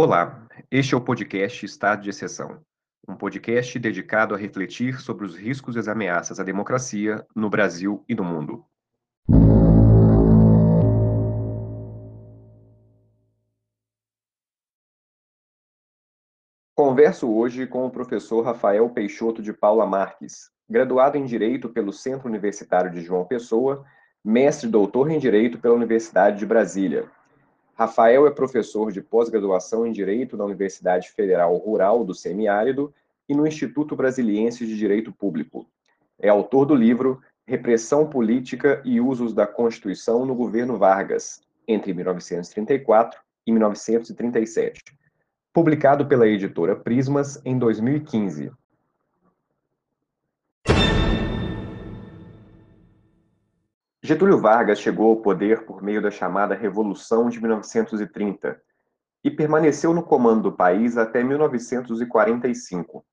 Olá, este é o podcast Estado de Exceção, um podcast dedicado a refletir sobre os riscos e as ameaças à democracia no Brasil e no mundo. Converso hoje com o professor Rafael Peixoto de Paula Marques, graduado em Direito pelo Centro Universitário de João Pessoa, mestre e doutor em Direito pela Universidade de Brasília. Rafael é professor de pós-graduação em Direito na Universidade Federal Rural do Semiárido e no Instituto Brasiliense de Direito Público. É autor do livro Repressão Política e Usos da Constituição no Governo Vargas, entre 1934 e 1937, publicado pela editora Prismas em 2015. Getúlio Vargas chegou ao poder por meio da chamada Revolução de 1930 e permaneceu no comando do país até 1945.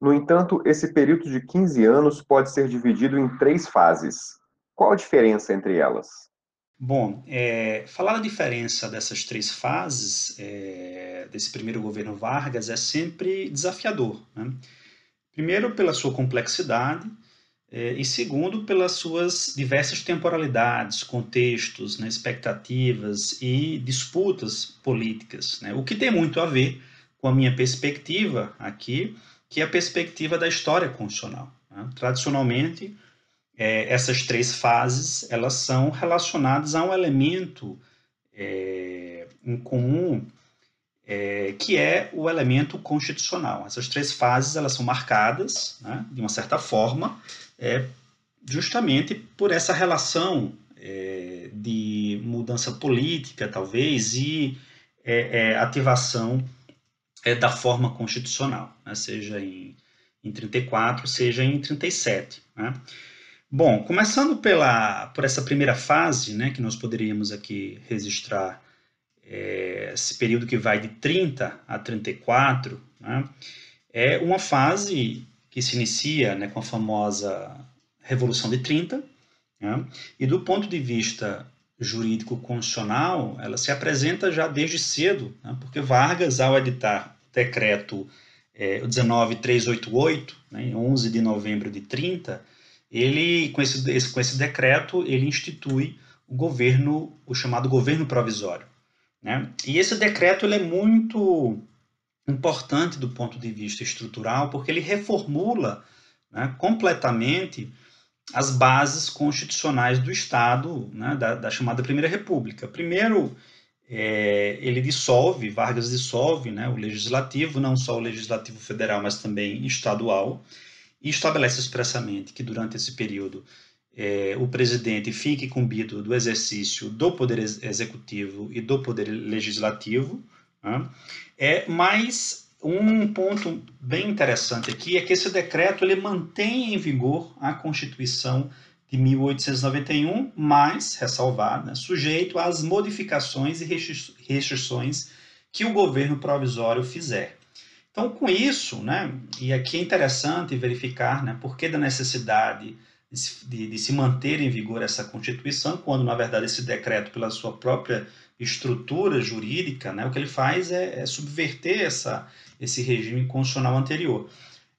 No entanto, esse período de 15 anos pode ser dividido em três fases. Qual a diferença entre elas? Bom, é, falar a diferença dessas três fases é, desse primeiro governo Vargas é sempre desafiador. Né? Primeiro, pela sua complexidade, e segundo, pelas suas diversas temporalidades, contextos, né, expectativas e disputas políticas, né, o que tem muito a ver com a minha perspectiva aqui, que é a perspectiva da história constitucional. Né? Tradicionalmente, é, essas três fases elas são relacionadas a um elemento é, em comum é, que é o elemento constitucional. Essas três fases elas são marcadas, né, de uma certa forma, é, justamente por essa relação é, de mudança política, talvez, e é, é ativação é, da forma constitucional, né, seja em, em 34, seja em 37. Né. Bom, começando pela, por essa primeira fase, né, que nós poderíamos aqui registrar é, esse período que vai de 30 a 34, né, é uma fase que se inicia né, com a famosa Revolução de 30, né, e do ponto de vista jurídico constitucional, ela se apresenta já desde cedo, né, porque Vargas, ao editar o decreto é, 19388, né, em 11 de novembro de 30, ele, com esse, esse, com esse decreto, ele institui o governo, o chamado governo provisório. Né? E esse decreto ele é muito importante do ponto de vista estrutural, porque ele reformula né, completamente as bases constitucionais do Estado, né, da, da, chamada Primeira República. Primeiro, é, ele dissolve, Vargas dissolve né, o legislativo, não só o legislativo federal, mas também estadual, e estabelece expressamente que durante esse período é, o presidente fique incumbido do exercício do poder executivo e do poder legislativo, né? É, mas um ponto bem interessante aqui é que esse decreto ele mantém em vigor a Constituição de 1891, mas, ressalvado, né, sujeito às modificações e restrições que o governo provisório fizer. Então, com isso, né, e aqui é interessante verificar né, por que da necessidade de, de, de se manter em vigor essa Constituição, quando, na verdade, esse decreto, pela sua própria estrutura jurídica, né, o que ele faz é, é subverter essa, esse regime constitucional anterior.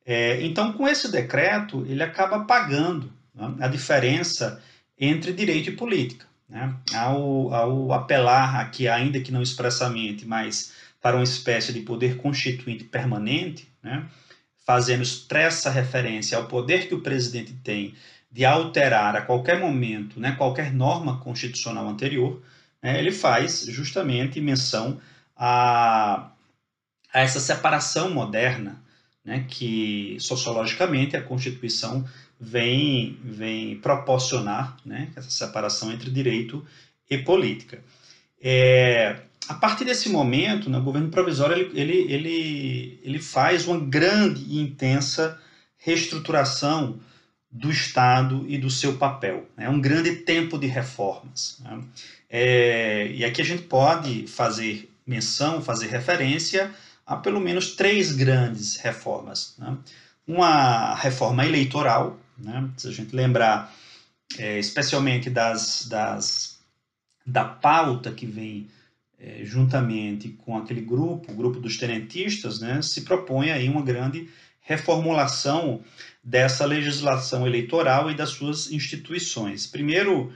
É, então, com esse decreto, ele acaba pagando né, a diferença entre direito e política. Né? Ao, ao apelar aqui, ainda que não expressamente, mas para uma espécie de poder constituinte permanente, né? fazendo expressa referência ao poder que o presidente tem de alterar a qualquer momento né, qualquer norma constitucional anterior, né, ele faz justamente menção a, a essa separação moderna né, que sociologicamente a Constituição vem, vem proporcionar, né, essa separação entre direito e política. É, a partir desse momento, né, o governo provisório ele, ele, ele, ele faz uma grande e intensa reestruturação do Estado e do seu papel. É um grande tempo de reformas. Né? É, e aqui a gente pode fazer menção, fazer referência a pelo menos três grandes reformas. Né? Uma reforma eleitoral, né? se a gente lembrar é, especialmente das, das, da pauta que vem é, juntamente com aquele grupo, o grupo dos tenentistas, né, se propõe aí uma grande reformulação dessa legislação eleitoral e das suas instituições. Primeiro,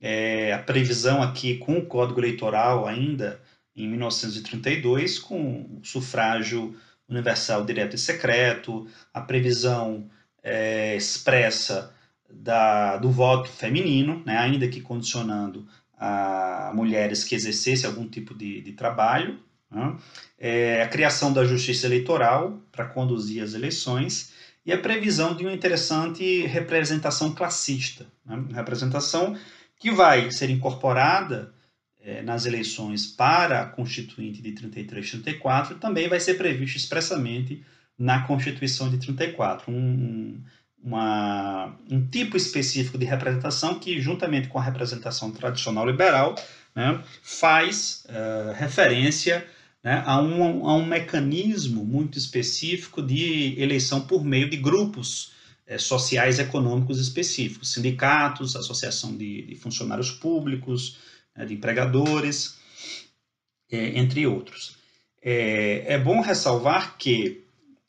é, a previsão aqui com o Código Eleitoral ainda em 1932, com o sufrágio universal direto e secreto, a previsão é, expressa da, do voto feminino, né, ainda que condicionando a mulheres que exercessem algum tipo de, de trabalho, né, é, a criação da justiça eleitoral para conduzir as eleições e a previsão de uma interessante representação classista, né, representação que vai ser incorporada é, nas eleições para a Constituinte de 33 e 34, também vai ser previsto expressamente na Constituição de 34. Um, uma, um tipo específico de representação que, juntamente com a representação tradicional liberal, né, faz uh, referência né, a, um, a um mecanismo muito específico de eleição por meio de grupos eh, sociais econômicos específicos, sindicatos, associação de, de funcionários públicos, né, de empregadores, é, entre outros. É, é, bom ressalvar que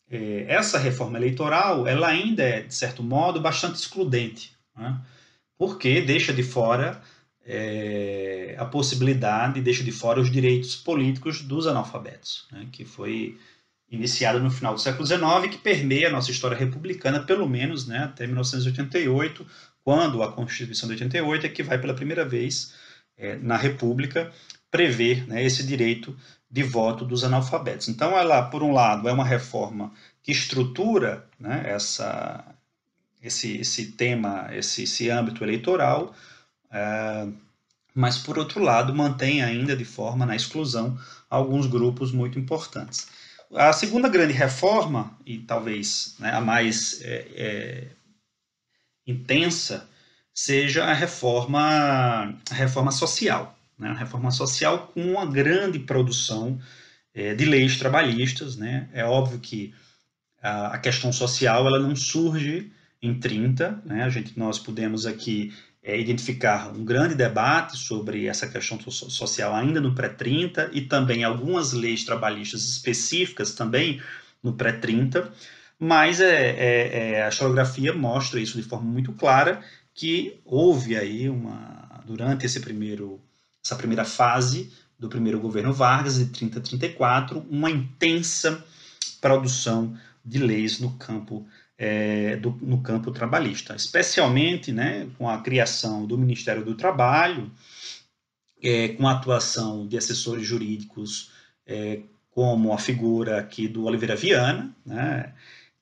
é, essa reforma eleitoral ela ainda é, de certo modo, bastante excludente, né, porque deixa de fora é, a possibilidade, deixa de fora os direitos políticos dos analfabetos, né, que foi iniciado no final do século XIX, que permeia a nossa história republicana, pelo menos né, até 1988, quando a Constituição de 88 é que vai pela primeira vez é, na República prever né, esse direito de voto dos analfabetos. Então, ela, por um lado, é uma reforma que estrutura né, essa, esse, esse tema, esse, esse âmbito eleitoral, mas, por outro lado, mantém ainda de forma na exclusão alguns grupos muito importantes. A segunda grande reforma, e talvez né, a mais é, é intensa, seja a reforma, a reforma social. Né? A reforma social com uma grande produção é, de leis trabalhistas. Né? É óbvio que a, a, questão social ela não surge em 30. Né? A gente, nós podemos aqui é, identificar um grande debate sobre essa questão social ainda no pré-30 e também algumas leis trabalhistas específicas também no pré-30, mas é, é, é, a historiografia mostra isso de forma muito clara que houve aí uma durante esse primeiro essa primeira fase do primeiro governo Vargas de 30 a 34 uma intensa produção de leis no campo é, do, no campo trabalhista, especialmente né, com a criação do Ministério do Trabalho, é, com a atuação de assessores jurídicos é, como a figura aqui do Oliveira Viana, né,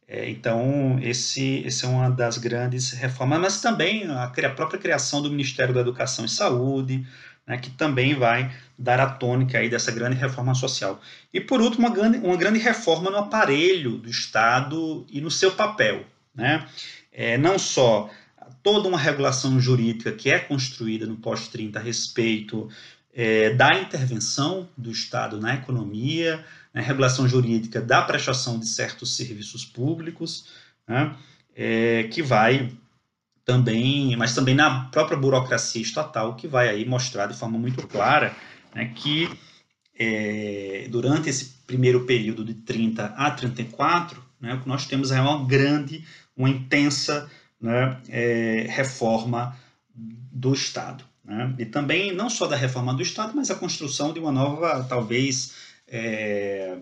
é, então, esse, esse é uma das grandes reformas, mas também a, a própria criação do Ministério da Educação e Saúde, né, que também vai dar a tônica aí dessa grande reforma social. E, por último, uma grande, uma grande reforma no aparelho do Estado e no seu papel. Né? É, não só toda uma regulação jurídica que é construída no pós-30 a respeito é, da intervenção do Estado na economia, né, regulação jurídica da prestação de certos serviços públicos, né, é, que vai também, mas também na própria burocracia estatal, que vai aí mostrar de forma muito clara né, que é, durante esse primeiro período de 30 a 34, né, o que nós temos é uma grande, uma intensa né, é, reforma do Estado. Né? E também, não só da reforma do Estado, mas a construção de uma nova, talvez, é,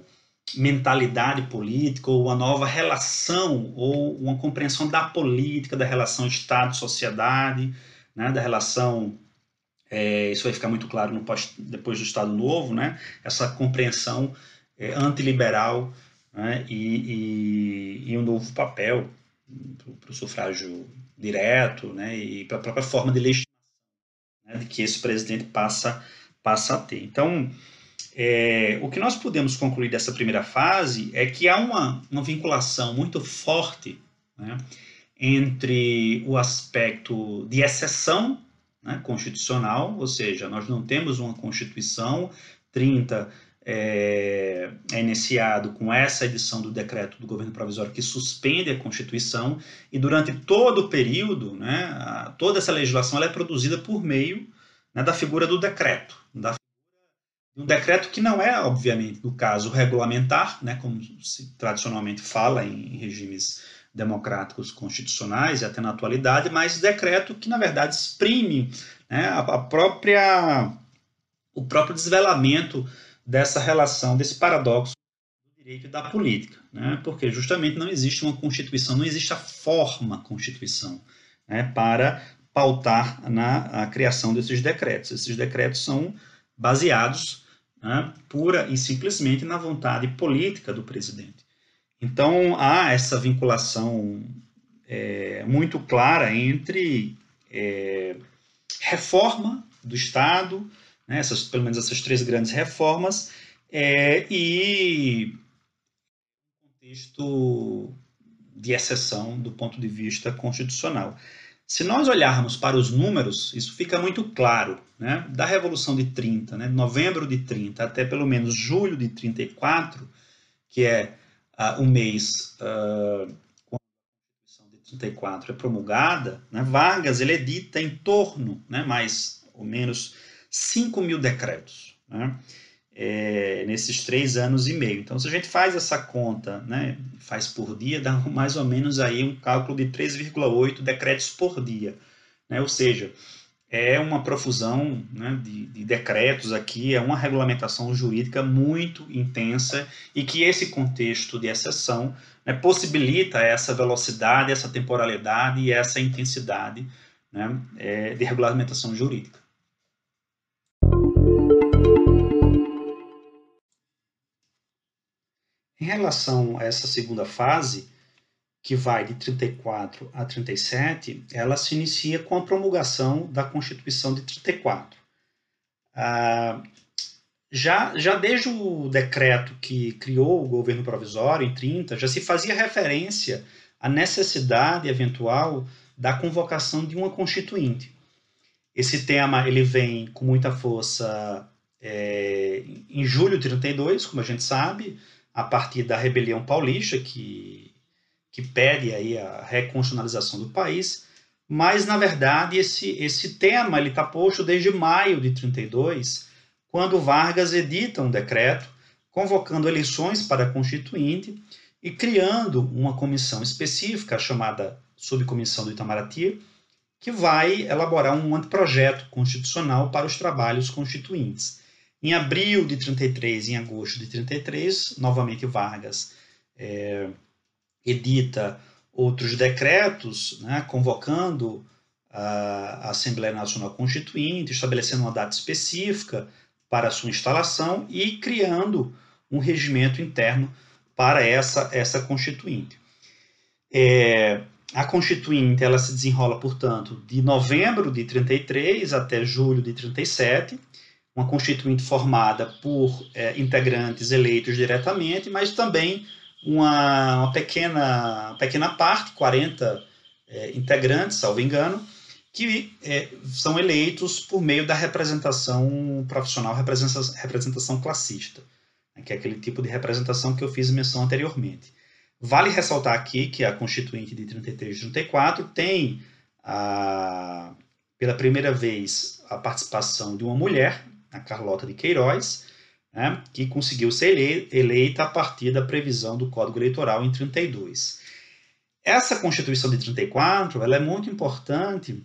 mentalidade política, ou uma nova relação, ou uma compreensão da política, da relação Estado-sociedade, né, da relação. É, isso vai ficar muito claro no pós, depois do Estado Novo, né, essa compreensão é, antiliberal né, e, e, e, um novo papel para o sufrágio direto né, e para a própria forma de legitimação né, que esse presidente passa, passa a ter. Então, é, o que nós podemos concluir dessa primeira fase é que há uma, uma vinculação muito forte né, entre o aspecto de exceção né, constitucional, ou seja, nós não temos uma Constituição 30 é, é, iniciado com essa edição do decreto do governo provisório que suspende a Constituição e durante todo o período, né, toda essa legislação é produzida por meio né, da figura do decreto, da um decreto que não é, obviamente, no caso, regulamentar, né, como se tradicionalmente fala em regimes democráticos constitucionais e até na atualidade, mas decreto que, na verdade, exprime né, a, própria, o próprio desvelamento dessa relação, desse paradoxo do direito e da política, né, porque justamente não existe uma Constituição, não existe a forma Constituição né, para pautar na a criação desses decretos. Esses decretos são baseados né, pura e simplesmente na vontade política do presidente. Então, há essa vinculação é, muito clara entre é, reforma do Estado, né, essas, pelo menos essas três grandes reformas, é, e contexto de exceção do ponto de vista constitucional. Se nós olharmos para os números, isso fica muito claro. Né? Da Revolução de 30, né? novembro de 30 até pelo menos julho de 34, que é uh, o mês uh, quando a Constituição de 34 é promulgada, né? Vargas ele edita em torno, né? mais ou menos, 5 mil decretos. Né? É, nesses três anos e meio. Então, se a gente faz essa conta, né, faz por dia, dá mais ou menos aí um cálculo de 3,8 decretos por dia. Né? Ou seja, é uma profusão né, de, de, decretos aqui, é uma regulamentação jurídica muito intensa e que esse contexto de exceção né, possibilita essa velocidade, essa temporalidade e essa intensidade né, é, de regulamentação jurídica. Em relação a essa segunda fase, que vai de 34 a 37, ela se inicia com a promulgação da Constituição de 34. Ah, já, já desde o decreto que criou o governo provisório, em 30, já se fazia referência à necessidade eventual da convocação de uma constituinte. Esse tema ele vem com muita força é, em julho de 32, como a gente sabe, a partir da rebelião paulista, que, que pede aí a reconstitucionalização do país, mas, na verdade, esse, esse tema está posto desde maio de 32, quando Vargas edita um decreto convocando eleições para Constituinte e criando uma comissão específica, chamada Subcomissão do Itamaraty, que vai elaborar um anteprojeto constitucional para os trabalhos constituintes. Em abril de 33 em agosto de 33, novamente Vargas é, edita outros decretos, né, convocando a Assembleia Nacional Constituinte, estabelecendo uma data específica para sua instalação e criando um regimento interno para essa, essa Constituinte. É, a Constituinte ela se desenrola, portanto, de novembro de 33 até julho de 37, uma constituinte formada por é, integrantes eleitos diretamente, mas também uma, uma pequena, pequena parte, 40 é, integrantes, salvo engano, que é, são eleitos por meio da representação profissional, representação, representação classista, né, que é aquele tipo de representação que eu fiz menção anteriormente. Vale ressaltar aqui que a Constituinte de 33 e 34 tem, a, pela primeira vez, a participação de uma mulher, a Carlota de Queiroz, né, que conseguiu ser eleita a partir da previsão do Código Eleitoral em 32. Essa Constituição de 34 ela é muito importante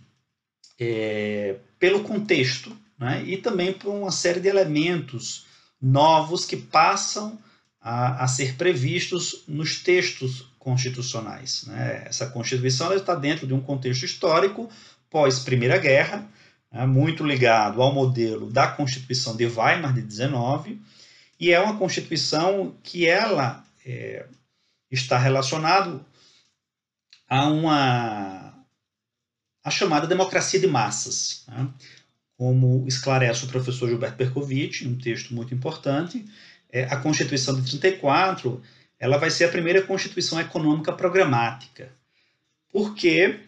é, pelo contexto né, e também por uma série de elementos novos que passam a, a ser previstos nos textos constitucionais. Né? Essa Constituição está dentro de um contexto histórico pós Primeira Guerra, né, muito ligado ao modelo da Constituição de Weimar de 19, e é uma Constituição que ela é, está relacionado a uma a chamada democracia de massas, né? como esclarece o professor Gilberto Percovitch, um texto muito importante, é, a Constituição de 34 ela vai ser a primeira Constituição econômica programática, porque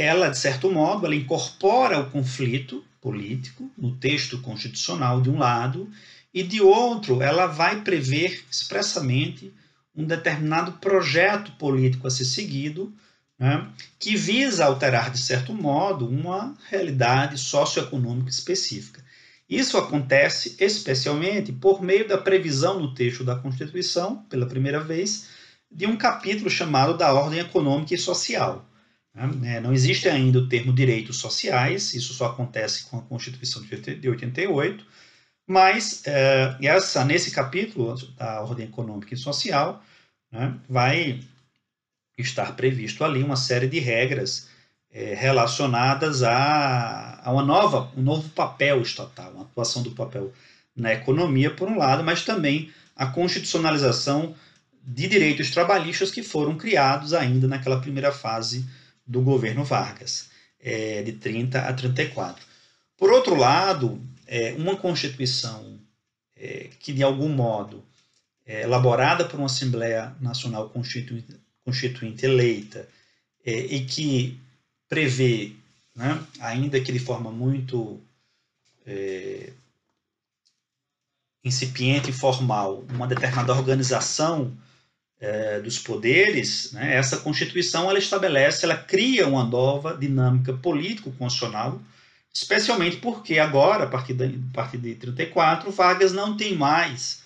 ela, de certo modo, ela incorpora o conflito político no texto constitucional de um lado e de outro ela vai prever expressamente um determinado projeto político a ser seguido né, que visa alterar de certo modo uma realidade socioeconômica específica. Isso acontece especialmente por meio da previsão no texto da Constituição, pela primeira vez, de um capítulo chamado da ordem econômica e social. Né? É, não existe ainda o termo direitos sociais, isso só acontece com a Constituição de 88, mas é, essa, nesse capítulo da ordem econômica e social, né, vai estar previsto ali uma série de regras é, relacionadas a, a uma nova, um novo papel estatal, uma atuação do papel na economia, por um lado, mas também a constitucionalização de direitos trabalhistas que foram criados ainda naquela primeira fase do governo Vargas, é, de 30 a 34. Por outro lado, é, uma Constituição é, que, de algum modo, é elaborada por uma Assembleia Nacional Constituinte, Constituinte eleita é, e que prevê, né, ainda que de forma muito é, incipiente e formal, uma determinada organização é, dos poderes, né, essa Constituição ela estabelece, ela cria uma nova dinâmica político-constitucional, especialmente porque agora, a partir de, a partir de 34, Vargas não tem mais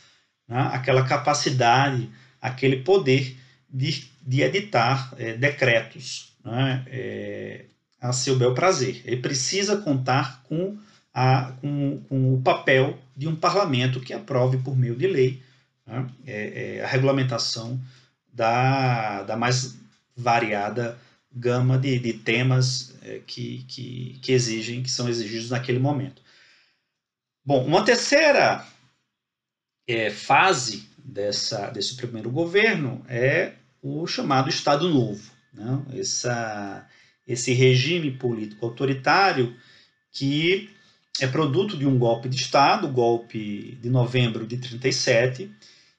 né, aquela capacidade, aquele poder de, de editar é, decretos né, é, a seu bel prazer. Ele precisa contar com, a, com, com, o papel de um parlamento que aprove por meio de lei né, é, é, a regulamentação da, da mais variada gama de, de temas é, que, que, que exigem, que são exigidos naquele momento. Bom, uma terceira é, fase dessa, desse primeiro governo é o chamado Estado Novo. Né? Essa, esse regime político autoritário que é produto de um golpe de Estado, golpe de novembro de 37,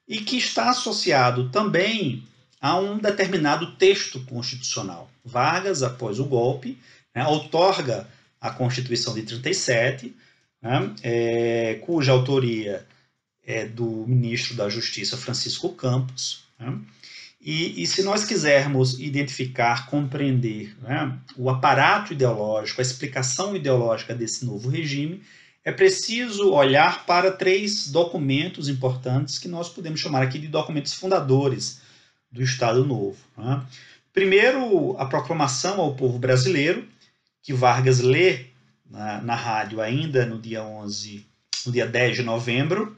e que está associado também a um determinado texto constitucional. Vargas, após o golpe, né, outorga a Constituição de 37, né, é, cuja autoria é do ministro da Justiça Francisco Campos. Né, e, e, se nós quisermos identificar, compreender né, o aparato ideológico, a explicação ideológica desse novo regime, é preciso olhar para três documentos importantes que nós podemos chamar aqui de documentos fundadores do Estado Novo. Né? Primeiro, a proclamação ao povo brasileiro, que Vargas lê na, na rádio ainda no dia 11, no dia 10 de novembro,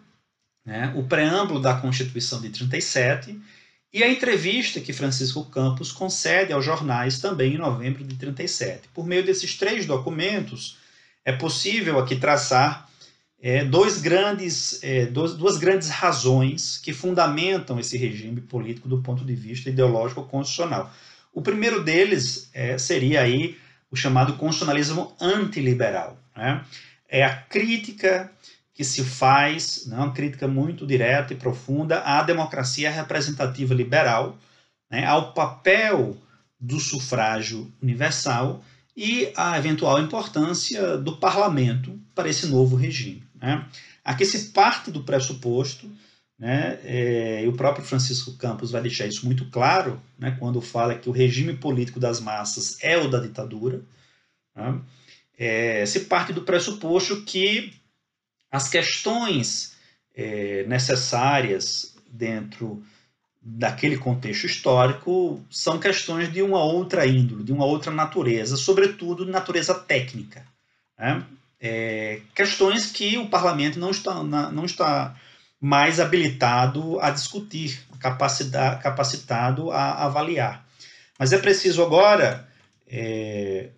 né? o preâmbulo da Constituição de 37 e a entrevista que Francisco Campos concede aos jornais também em novembro de 37. Por meio desses três documentos, é possível aqui traçar é, dois grandes, é, dois, duas grandes razões que fundamentam esse regime político do ponto de vista ideológico constitucional. O primeiro deles é, seria aí o chamado constitucionalismo antiliberal. Né? É a crítica que se faz, né, uma crítica muito direta e profunda à democracia representativa liberal, né, ao papel do sufrágio universal e à eventual importância do parlamento para esse novo regime. Né. Aqui se parte do pressuposto, né, é, e o próprio Francisco Campos vai deixar isso muito claro né, quando fala que o regime político das massas é o da ditadura, né, é, se parte do pressuposto que as questões é, necessárias dentro daquele contexto histórico são questões de uma outra índole, de uma outra natureza, sobretudo natureza técnica. Né? É, questões que o parlamento não está, não está mais habilitado a discutir, capacitado a avaliar. Mas é preciso agora é,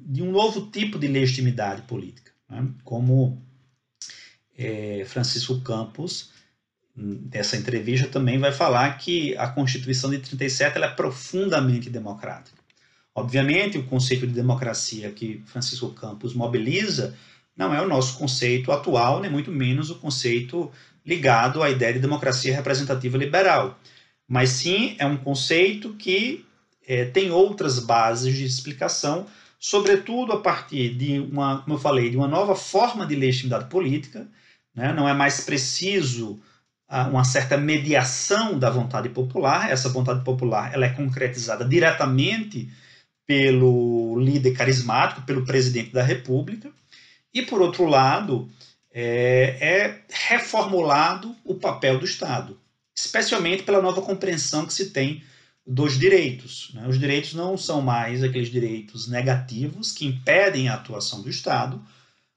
de um novo tipo de legitimidade política, né? como é, Francisco Campos, nessa entrevista, também vai falar que a Constituição de 37 ela é profundamente democrática. Obviamente, o conceito de democracia que Francisco Campos mobiliza não é o nosso conceito atual, nem muito menos o conceito ligado à ideia de democracia representativa liberal. Mas sim é um conceito que é, tem outras bases de explicação, sobretudo a partir de uma, como eu falei, de uma nova forma de legitimidade política, né? não é mais preciso uma certa mediação da vontade popular, essa vontade popular ela é concretizada diretamente pelo líder carismático, pelo presidente da República, e por outro lado, é, é reformulado o papel do Estado, especialmente pela nova compreensão que se tem dos direitos. Né? Os direitos não são mais aqueles direitos negativos que impedem a atuação do Estado,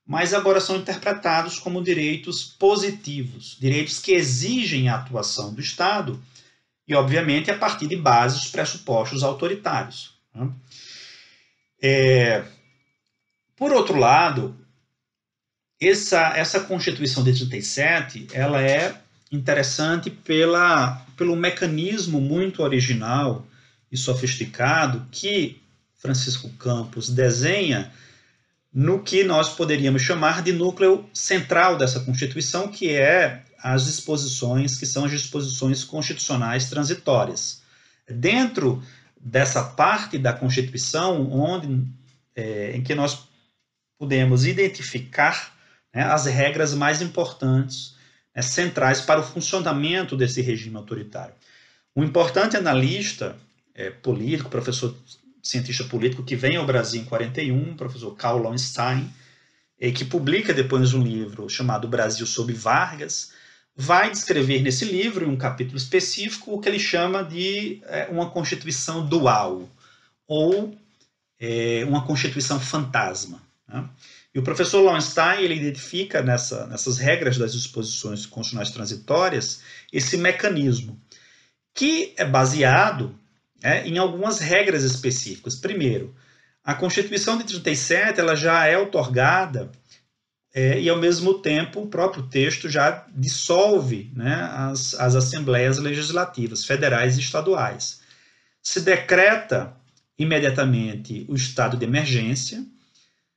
mas agora são interpretados como direitos positivos, direitos que exigem a atuação do Estado e, obviamente, a partir de bases, pressupostos autoritários. Né? É, por outro lado, essa, essa Constituição de 37 ela é interessante pela, pelo mecanismo muito original e sofisticado que Francisco Campos desenha no que nós poderíamos chamar de núcleo central dessa Constituição, que é as disposições que são as disposições constitucionais transitórias. Dentro dessa parte da Constituição, onde é, em que nós podemos identificar né, as regras mais importantes, né, centrais para o funcionamento desse regime autoritário. Um importante analista é, político, professor cientista político que vem ao Brasil em 41, professor Karl Lowenstein, que publica depois um livro chamado Brasil sob Vargas, vai descrever nesse livro, em um capítulo específico, o que ele chama de é, uma constituição dual, ou é, uma constituição fantasma. Né? E o professor Lowenstein ele identifica nessa, nessas regras das disposições constitucionais transitórias esse mecanismo, que é baseado é, em algumas regras específicas. Primeiro, a Constituição de 37 ela já é otorgada é, e, ao mesmo tempo, o próprio texto já dissolve né, as, as assembleias legislativas, federais e estaduais. Se decreta imediatamente o estado de emergência,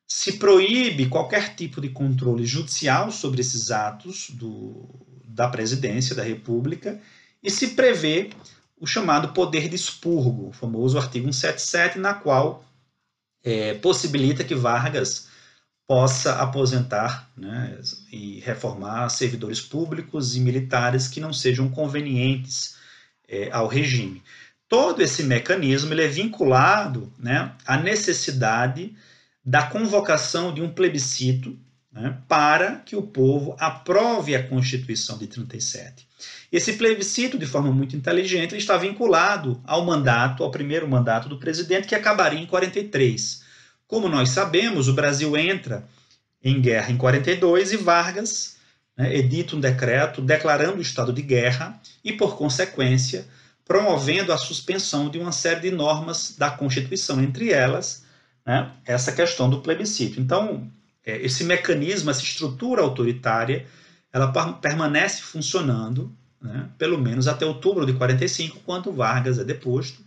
se proíbe qualquer tipo de controle judicial sobre esses atos do, da presidência da República e se prevê o chamado poder de expurgo, o famoso artigo 177, na qual é, possibilita que Vargas possa aposentar né, e reformar servidores públicos e militares que não sejam convenientes é, ao regime. Todo esse mecanismo ele é vinculado né, à necessidade da convocação de um plebiscito né, para que o povo aprove a Constituição de 37. Esse plebiscito, de forma muito inteligente, está vinculado ao mandato, ao primeiro mandato do presidente, que acabaria em 43. Como nós sabemos, o Brasil entra em guerra em 42 e Vargas né, edita um decreto declarando o estado de guerra e, por consequência, promovendo a suspensão de uma série de normas da Constituição, entre elas né, essa questão do plebiscito. Então, esse mecanismo, essa estrutura autoritária, ela permanece funcionando, né, pelo menos até outubro de 45, quando Vargas é deposto,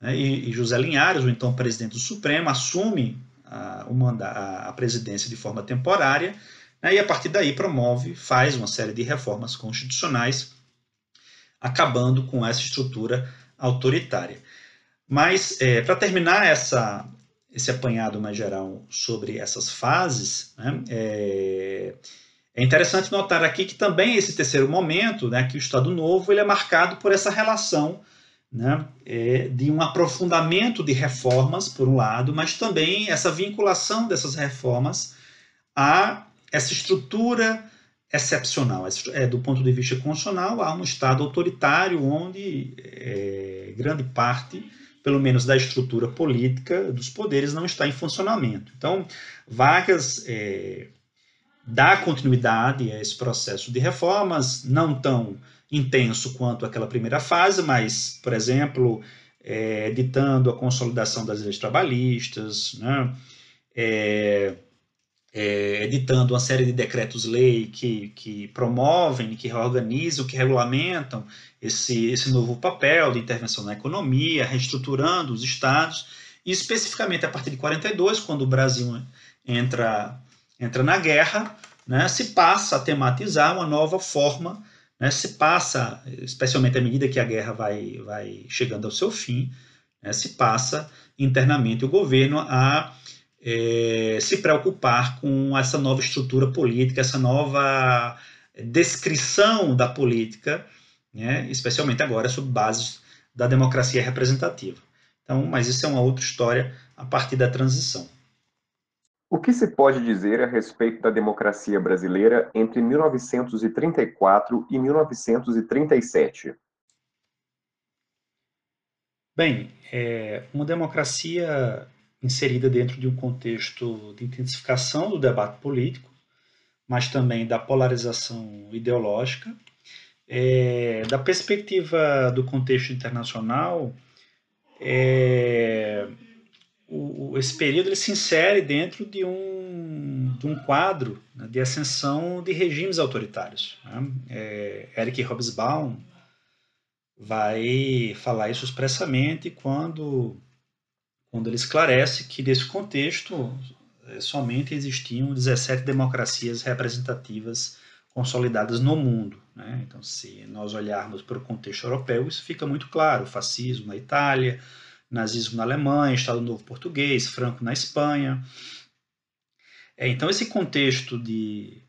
né, e, e, José Linhares, o então presidente do Supremo, assume a, a, a presidência de forma temporária, né, e a partir daí promove, faz uma série de reformas constitucionais, acabando com essa estrutura autoritária. Mas, é, para terminar essa, esse apanhado mais geral sobre essas fases, né, é, é, interessante notar aqui que também esse terceiro momento, né, que o Estado Novo, ele é marcado por essa relação né, é, de um aprofundamento de reformas, por um lado, mas também essa vinculação dessas reformas a essa estrutura excepcional. É, do ponto de vista constitucional, há um Estado autoritário onde é, grande parte pelo menos da estrutura política dos poderes, não está em funcionamento. Então, Vargas é, dá continuidade a esse processo de reformas, não tão intenso quanto aquela primeira fase, mas, por exemplo, é, ditando a consolidação das leis trabalhistas, né, é, é, editando uma série de decretos-lei que, que promovem, que reorganizam, que regulamentam esse, esse novo papel de intervenção na economia, reestruturando os estados, e especificamente a partir de 42, quando o Brasil entra, entra na guerra, né, se passa a tematizar uma nova forma, né, se passa, especialmente à medida que a guerra vai, vai chegando ao seu fim, né, se passa internamente o governo a é, se preocupar com essa nova estrutura política, essa nova descrição da política, né, especialmente agora sob bases da democracia representativa. Então, mas isso é uma outra história a partir da transição. O que se pode dizer a respeito da democracia brasileira entre 1934 e 1937? Bem, é uma democracia inserida dentro de um contexto de intensificação do debate político, mas também da polarização ideológica. É, da perspectiva do contexto internacional, é, o, esse período ele se insere dentro de um, de um quadro né, de ascensão de regimes autoritários. Né? É, Eric Hobsbawm vai falar isso expressamente quando, quando ele esclarece que nesse contexto é, somente existiam 17 democracias representativas consolidadas no mundo. Né? Então, se nós olharmos para o contexto europeu, isso fica muito claro: fascismo na Itália, nazismo na Alemanha, Estado Novo Português, Franco na Espanha. É, então, esse contexto de,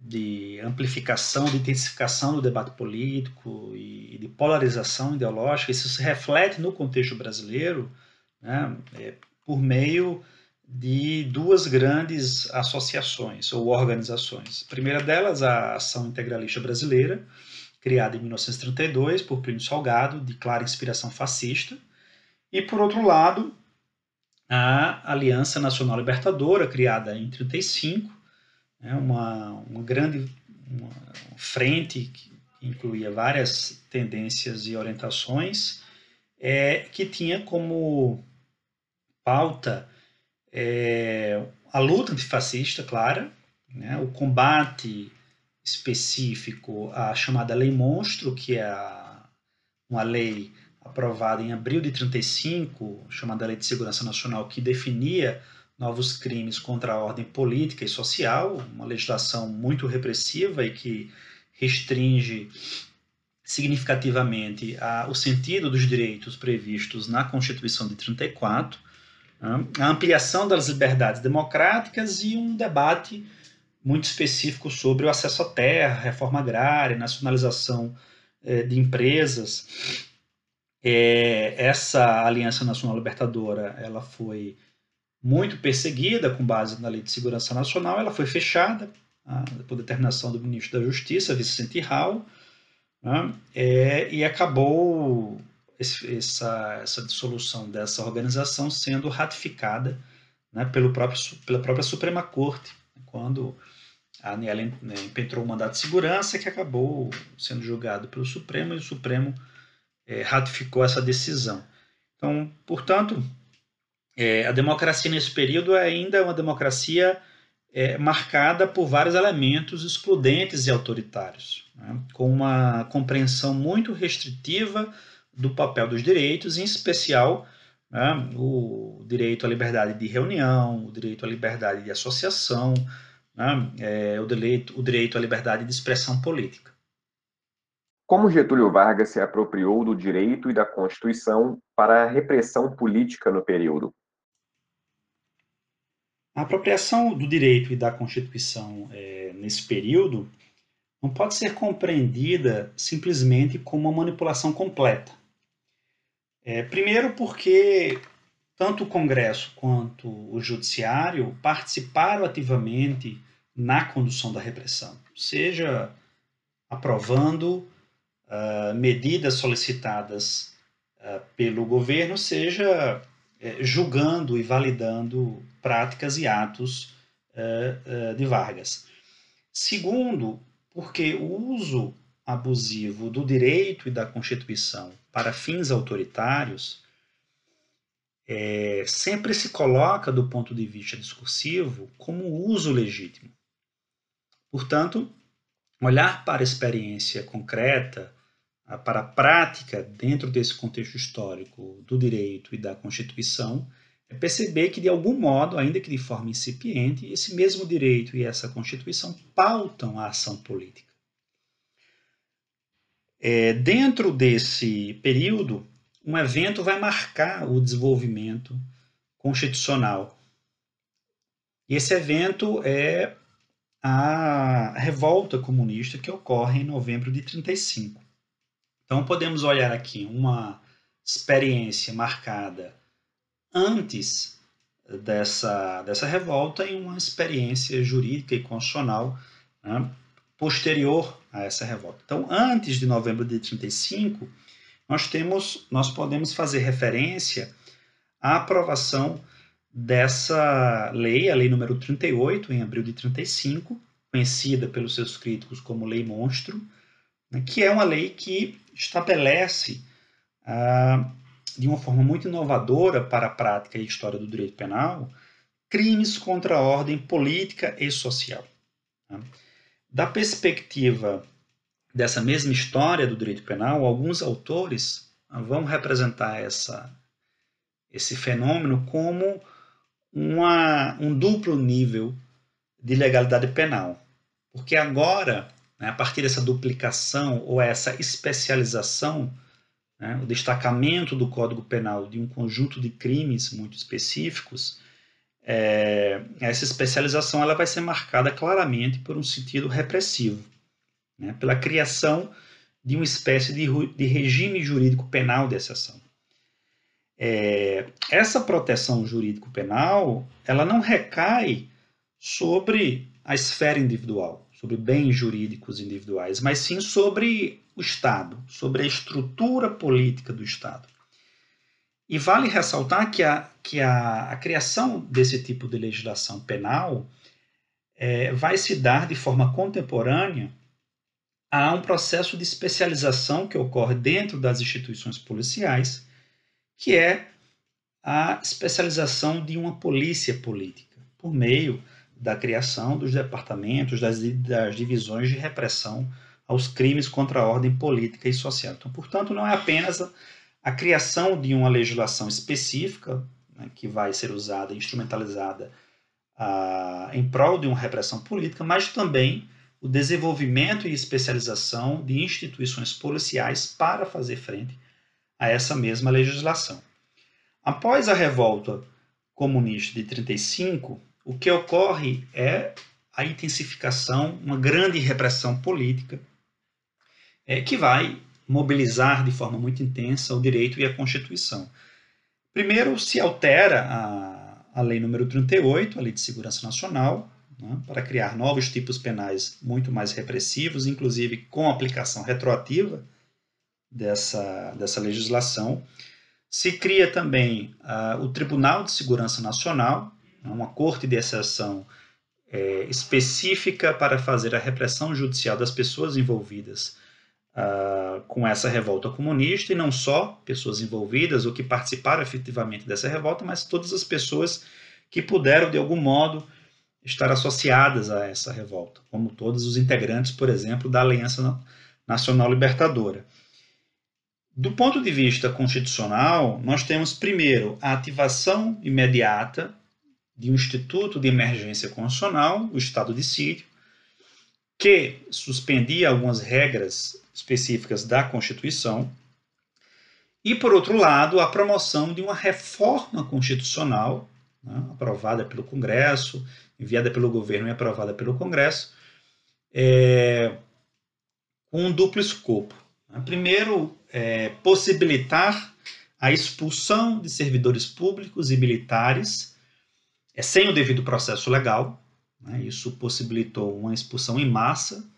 de amplificação, de intensificação do debate político e, de polarização ideológica, isso se reflete no contexto brasileiro né, é, por meio de duas grandes associações ou organizações. A primeira delas, a Ação Integralista Brasileira, criada em 1932 por Plínio Salgado, de clara inspiração fascista, e por outro lado, a Aliança Nacional Libertadora, criada em 35, né, uma, uma grande uma frente que incluía várias tendências e orientações, é, que tinha como pauta é, a luta antifascista, clara, né, o combate específico à chamada Lei Monstro, que é a, uma lei aprovada em abril de 35, chamada Lei de Segurança Nacional, que definia novos crimes contra a ordem política e social, uma legislação muito repressiva e que restringe significativamente a, o sentido dos direitos previstos na Constituição de 34, né? A ampliação das liberdades democráticas e um debate muito específico sobre o acesso à terra, reforma agrária, nacionalização é, de empresas. É, essa Aliança Nacional Libertadora ela foi muito perseguida com base na Lei de Segurança Nacional, ela foi fechada ah, por determinação do ministro da Justiça, Vicente Rau, né, é, e acabou essa, essa dissolução dessa organização sendo ratificada né, pelo próprio, pela própria Suprema Corte, quando a ANEL né, impetrou um mandato de segurança que acabou sendo julgado pelo Supremo e o Supremo é, ratificou essa decisão. Então, portanto, é, a democracia nesse período é ainda uma democracia é, marcada por vários elementos excludentes e autoritários, né, com uma compreensão muito restritiva do papel dos direitos, em especial né, o direito à liberdade de reunião, o direito à liberdade de associação, né, é, o, direito, o direito à liberdade de expressão política. Como Getúlio Vargas se apropriou do direito e da Constituição para a repressão política no período? A apropriação do direito e da Constituição é, nesse período não pode ser compreendida simplesmente como uma manipulação completa. É, primeiro, porque tanto o Congresso quanto o Judiciário participaram ativamente na condução da repressão, seja aprovando uh, medidas solicitadas uh, pelo governo, seja uh, julgando e validando práticas e atos uh, de Vargas. Segundo, porque o uso abusivo do direito e da Constituição para fins autoritários é, sempre se coloca, do ponto de vista discursivo, como uso legítimo. Portanto, olhar para a experiência concreta, para a prática dentro desse contexto histórico do direito e da Constituição, é perceber que, de algum modo, ainda que de forma incipiente, esse mesmo direito e essa Constituição pautam a ação política. É, dentro desse período, um evento vai marcar o desenvolvimento constitucional. E esse evento é a revolta comunista que ocorre em novembro de 35. Então podemos olhar aqui uma experiência marcada antes dessa, dessa revolta em uma experiência jurídica e constitucional né, posterior a essa revolta. Então, antes de novembro de 35, nós temos, nós podemos fazer referência à aprovação dessa lei, a lei número 38, em abril de 35, conhecida pelos seus críticos como lei monstro, né, que é uma lei que estabelece ah, de uma forma muito inovadora para a prática e história do direito penal crimes contra a ordem política e social. Né. Da perspectiva dessa mesma história do direito penal, alguns autores ah, vão representar essa, esse fenômeno como uma, um duplo nível de legalidade penal. Porque agora, né, a partir dessa duplicação ou essa especialização, né, o destacamento do Código Penal de um conjunto de crimes muito específicos, é, essa especialização ela vai ser marcada claramente por um sentido repressivo, né, pela criação de uma espécie de, de regime jurídico penal de exceção. É, essa proteção jurídico-penal, ela não recai sobre a esfera individual, sobre bens jurídicos individuais, mas sim sobre o Estado, sobre a estrutura política do Estado. E vale ressaltar que a, que a, a criação desse tipo de legislação penal é, vai se dar de forma contemporânea a um processo de especialização que ocorre dentro das instituições policiais que é a especialização de uma polícia política, por meio da criação dos departamentos, das, das divisões de repressão aos crimes contra a ordem política e social. Então, portanto, não é apenas a, criação de uma legislação específica né, que vai ser usada, instrumentalizada ah, em prol de uma repressão política, mas também o desenvolvimento e especialização de instituições policiais para fazer frente a essa mesma legislação. Após a revolta comunista de 35, o que ocorre é a intensificação, uma grande repressão política, é, que vai mobilizar de forma muito intensa o direito e a Constituição. Primeiro, se altera a, a Lei número 38, a Lei de Segurança Nacional, né, para criar novos tipos penais muito mais repressivos, inclusive com aplicação retroativa dessa, dessa legislação. Se cria também uh, o Tribunal de Segurança Nacional, né, uma corte de exceção é, específica para fazer a repressão judicial das pessoas envolvidas uh, com essa revolta comunista, e não só pessoas envolvidas ou que participaram efetivamente dessa revolta, mas todas as pessoas que puderam, de algum modo, estar associadas a essa revolta, como todos os integrantes, por exemplo, da Aliança Nacional Libertadora. Do ponto de vista constitucional, nós temos, primeiro, a ativação imediata de um instituto de emergência constitucional, o estado de sítio, que suspendia algumas regras específicas da Constituição, e, por outro lado, a promoção de uma reforma constitucional, né, aprovada pelo Congresso, enviada pelo governo e aprovada pelo Congresso, é, com um duplo escopo. Primeiro, é, possibilitar a expulsão de servidores públicos e militares é, sem o devido processo legal. Né? Isso possibilitou uma expulsão em massa.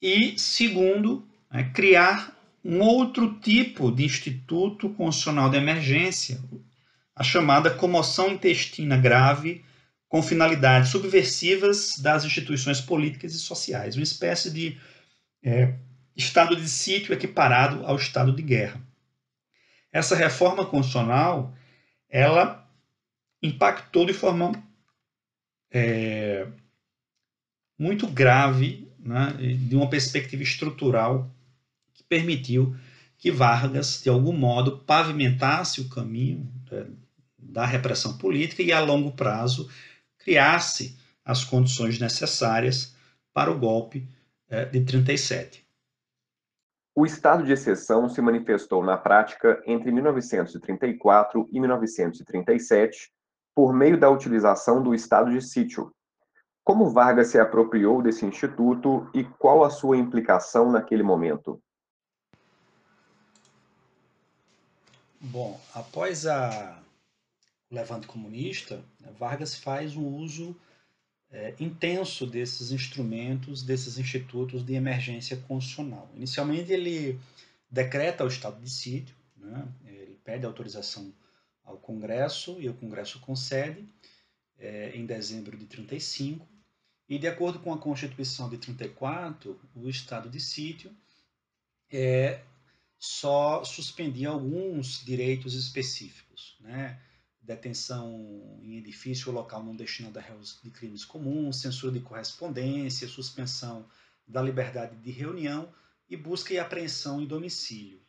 E, segundo, é, criar um outro tipo de instituto constitucional de emergência, a chamada comoção intestina grave com finalidades subversivas das instituições políticas e sociais, uma espécie de é, estado de sítio equiparado ao estado de guerra. Essa reforma constitucional, ela impactou de forma é, muito grave, né, de uma perspectiva estrutural, que permitiu que Vargas, de algum modo, pavimentasse o caminho é, da repressão política e, a longo prazo, criasse as condições necessárias para o golpe é, de 37. O estado de exceção se manifestou na prática entre 1934 e 1937 por meio da utilização do estado de sítio. Como Vargas se apropriou desse instituto e qual a sua implicação naquele momento? Bom, após a o levante comunista, né, Vargas faz um uso é, intenso desses instrumentos, desses institutos de emergência constitucional. Inicialmente, ele decreta o estado de sítio, né, ele pede autorização ao Congresso e o Congresso concede é, em dezembro de 35. E de acordo com a Constituição de 34, o estado de sítio é, só suspendia alguns direitos específicos, né? detenção em edifício ou local não destinado a réus de crimes comuns, censura de correspondência, suspensão da liberdade de reunião e busca e apreensão em domicílio.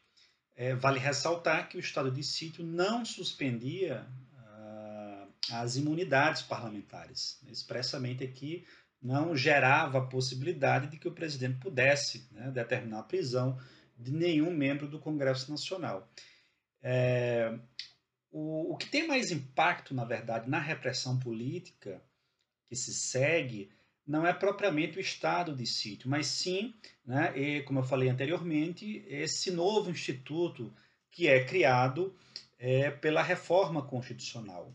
É, vale ressaltar que o estado de sítio não suspendia ah, as imunidades parlamentares. Expressamente aqui não gerava a possibilidade de que o presidente pudesse né, determinar a prisão de nenhum membro do Congresso Nacional. É, o, o que tem mais impacto, na verdade, na repressão política que se segue não é propriamente o estado de sítio, mas sim, né, e, como eu falei anteriormente, esse novo instituto que é criado é, pela reforma constitucional.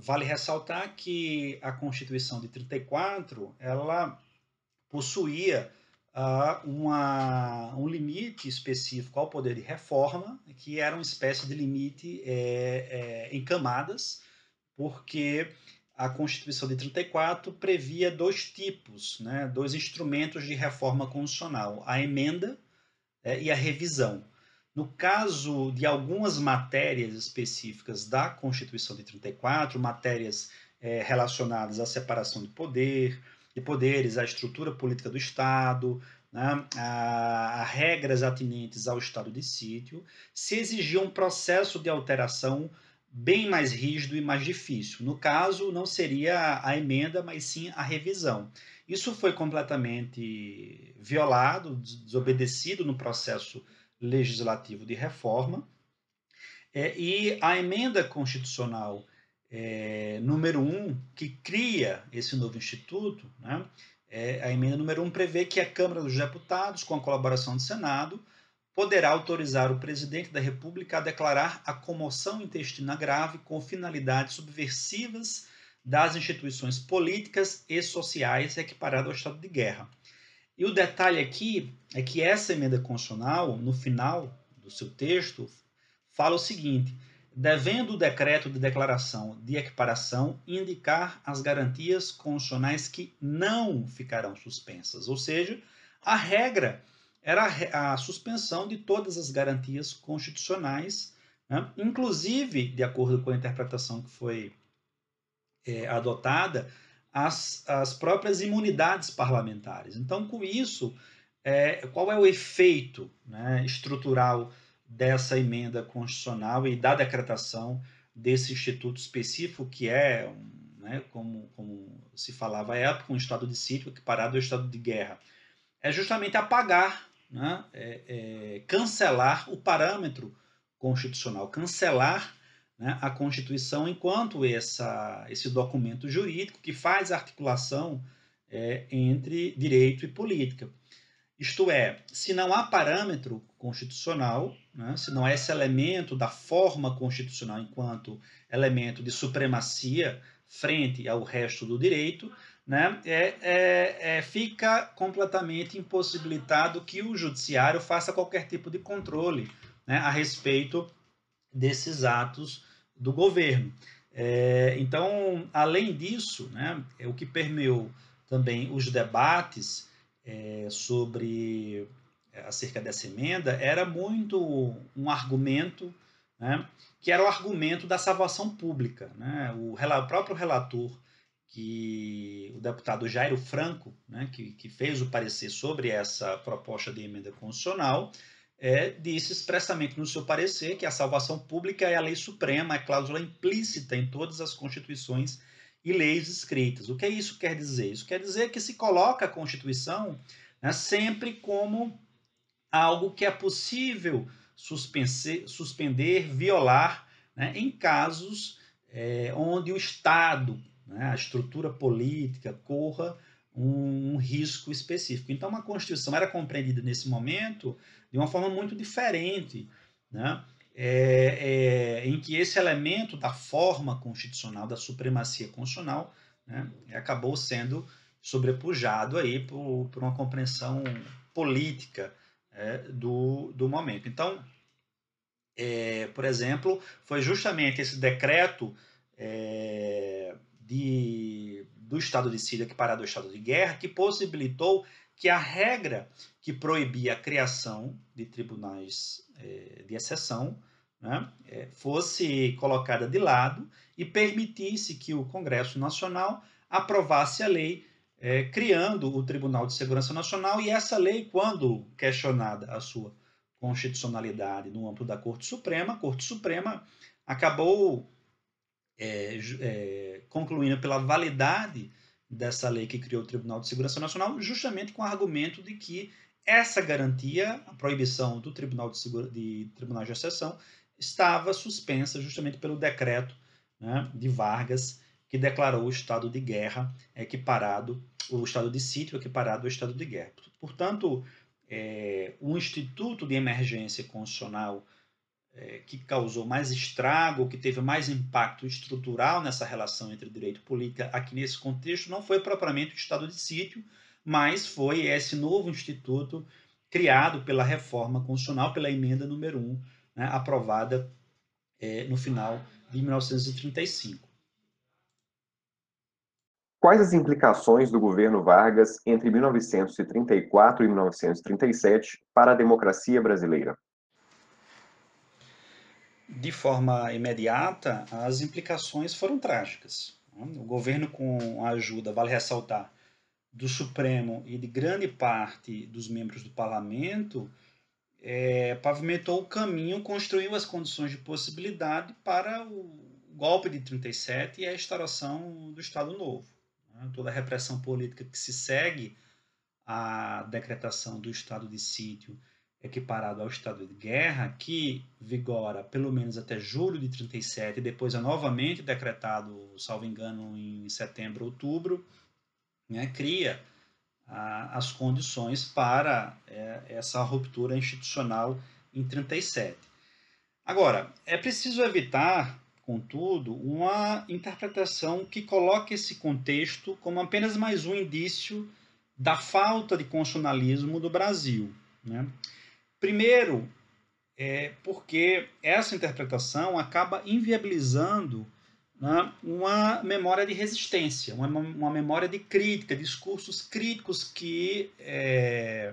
Vale ressaltar que a Constituição de 34 ela possuía uh, uma, um limite específico ao poder de reforma, que era uma espécie de limite é, é, em camadas, porque a Constituição de 34 previa dois tipos, né, dois instrumentos de reforma constitucional: a emenda é, e a revisão. No caso de algumas matérias específicas da Constituição de 34, matérias é, relacionadas à separação de poder, de poderes, à estrutura política do Estado, né, a, a, regras atinentes ao estado de sítio, se exigia um processo de alteração bem mais rígido e mais difícil. No caso, não seria a emenda, mas sim a revisão. Isso foi completamente violado, desobedecido no processo legislativo de reforma. É, e a emenda constitucional é, número 1, um, que cria esse novo instituto, né, é, a emenda número 1 um prevê que a Câmara dos Deputados, com a colaboração do Senado, poderá autorizar o presidente da República a declarar a comoção intestina grave com finalidades subversivas das instituições políticas e sociais equiparado ao estado de guerra. E o detalhe aqui é que essa emenda constitucional, no final do seu texto, fala o seguinte: devendo o decreto de declaração de equiparação indicar as garantias constitucionais que não ficarão suspensas. Ou seja, a regra era a, suspensão de todas as garantias constitucionais, né? inclusive, de acordo com a interpretação que foi é, adotada, as, as próprias imunidades parlamentares. Então, com isso, é, qual é o efeito né, estrutural dessa emenda constitucional e da decretação desse instituto específico, que é, né, como, como, se falava à época, um estado de sítio equiparado ao estado de guerra? É justamente apagar, né, é, é, cancelar o parâmetro constitucional, cancelar né, a Constituição enquanto essa, esse documento jurídico que faz articulação é, entre direito e política. Isto é, se não há parâmetro constitucional, né, se não há esse elemento da forma constitucional enquanto elemento de supremacia frente ao resto do direito, né, é, é, é, fica completamente impossibilitado que o judiciário faça qualquer tipo de controle né, a respeito desses atos do governo. É, então, além disso, né, é o que permeou também os debates é, sobre é, acerca dessa emenda era muito um argumento né, que era o argumento da salvação pública. Né? O, o próprio relator, que o deputado Jairo Franco, né, que, que fez o parecer sobre essa proposta de emenda constitucional, é, disse expressamente no seu parecer que a salvação pública é a lei suprema, é cláusula implícita em todas as constituições e leis escritas. O que é isso quer dizer? Isso quer dizer que se coloca a Constituição né, sempre como algo que é possível suspender, violar, né, em casos é, onde o Estado, né, a estrutura política, corra um, risco específico. Então, a Constituição era compreendida nesse momento de uma forma muito diferente, né? é, é, em que esse elemento da forma constitucional, da supremacia constitucional, né, acabou sendo sobrepujado aí por, por uma compreensão política é, do, do momento. Então, é, por exemplo, foi justamente esse decreto é, de, do estado de Síria que parado o estado de guerra que possibilitou que a regra que proibia a criação de tribunais é, de exceção né, é, fosse colocada de lado e permitisse que o Congresso Nacional aprovasse a lei é, criando o Tribunal de Segurança Nacional. E essa lei, quando questionada a sua constitucionalidade no âmbito da Corte Suprema, a Corte Suprema acabou é, é, concluindo pela validade dessa lei que criou o Tribunal de Segurança Nacional, justamente com o argumento de que essa garantia, a proibição do Tribunal de, Segura, de Tribunal de Exceção, estava suspensa justamente pelo decreto né, de Vargas, que declarou o estado de guerra equiparado, o estado de sítio equiparado ao estado de guerra. Portanto, é, o Instituto de Emergência Constitucional é, que causou mais estrago, que teve mais impacto estrutural nessa relação entre direito e política aqui nesse contexto, não foi propriamente o estado de sítio, mas foi esse novo instituto criado pela reforma constitucional, pela emenda número 1, né, aprovada é, no final de 1935. Quais as implicações do governo Vargas entre 1934 e 1937 para a democracia brasileira? De forma imediata, as implicações foram trágicas. O governo, com a ajuda, vale ressaltar, do Supremo e de grande parte dos membros do parlamento, é, pavimentou o caminho, construiu as condições de possibilidade para o golpe de 37 e a instauração do Estado Novo toda a repressão política que se segue à decretação do estado de sítio equiparado ao estado de guerra, que vigora pelo menos até julho de 37 e depois é novamente decretado, salvo engano, em setembro, outubro, né, cria as condições para é, essa ruptura institucional em 37. Agora, é preciso evitar contudo, uma interpretação que coloca esse contexto como apenas mais um indício da falta de constitucionalismo do Brasil. Né? Primeiro, é porque essa interpretação acaba inviabilizando né, uma memória de resistência, uma, uma memória de crítica, discursos críticos que é,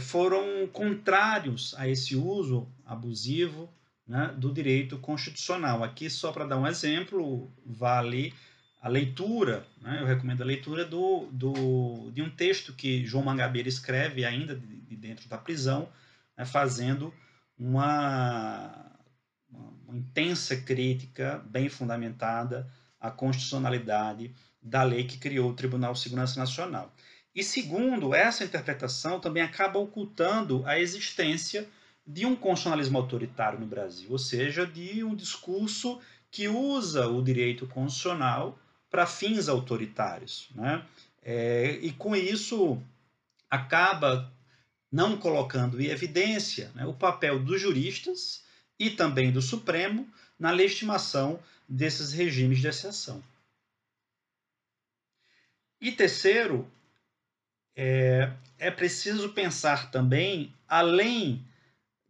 foram contrários a esse uso abusivo né, do direito constitucional. Aqui, só para dar um exemplo, vale a leitura, né, eu recomendo a leitura do, do, de um texto que João Mangabeira escreve ainda de dentro da prisão, né, fazendo uma, uma intensa crítica bem fundamentada à constitucionalidade da lei que criou o Tribunal de Segurança Nacional. E segundo, essa interpretação também acaba ocultando a existência de um constitucionalismo autoritário no Brasil, ou seja, de um discurso que usa o direito constitucional para fins autoritários. Né? É, e com isso acaba não colocando em evidência né, o papel dos juristas e também do Supremo na legitimação desses regimes de exceção. E terceiro, é, é preciso pensar também, além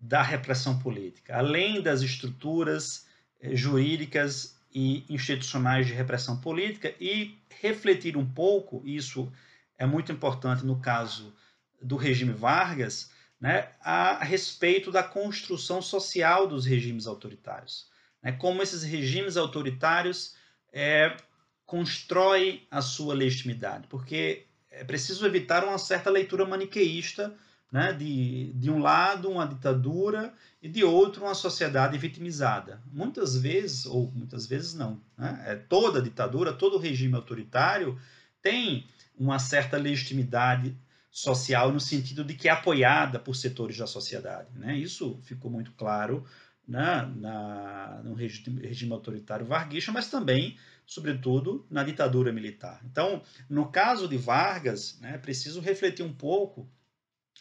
da repressão política, além das estruturas eh, jurídicas e institucionais de repressão política e refletir um pouco, isso é muito importante no caso do regime Vargas, né, a respeito da construção social dos regimes autoritários. Né, como esses regimes autoritários é, constroem a sua legitimidade, porque é preciso evitar uma certa leitura maniqueísta né, de, de um lado uma ditadura e de outro uma sociedade vitimizada. Muitas vezes, ou muitas vezes não, né, é, toda ditadura, todo regime autoritário tem uma certa legitimidade social no sentido de que é apoiada por setores da sociedade. Né? Isso ficou muito claro né, na, no regime, regime autoritário varguista, mas também, sobretudo, na ditadura militar. Então, no caso de Vargas, né, preciso refletir um pouco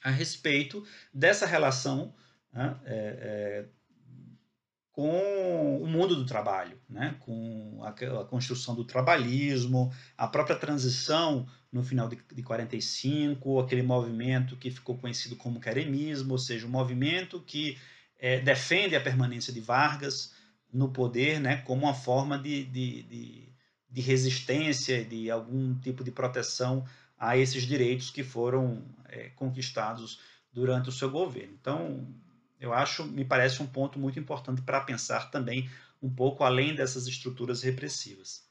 a respeito dessa relação né, é, é, com o mundo do trabalho, né? com a, a, construção do trabalhismo, a própria transição no final de, de 45, aquele movimento que ficou conhecido como queremismo, ou seja, um movimento que é, defende a permanência de Vargas no poder né? como uma forma de, de, de, de resistência, de algum tipo de proteção a esses direitos que foram é, conquistados durante o seu governo. Então, eu acho, me parece um ponto muito importante para pensar também um pouco além dessas estruturas repressivas.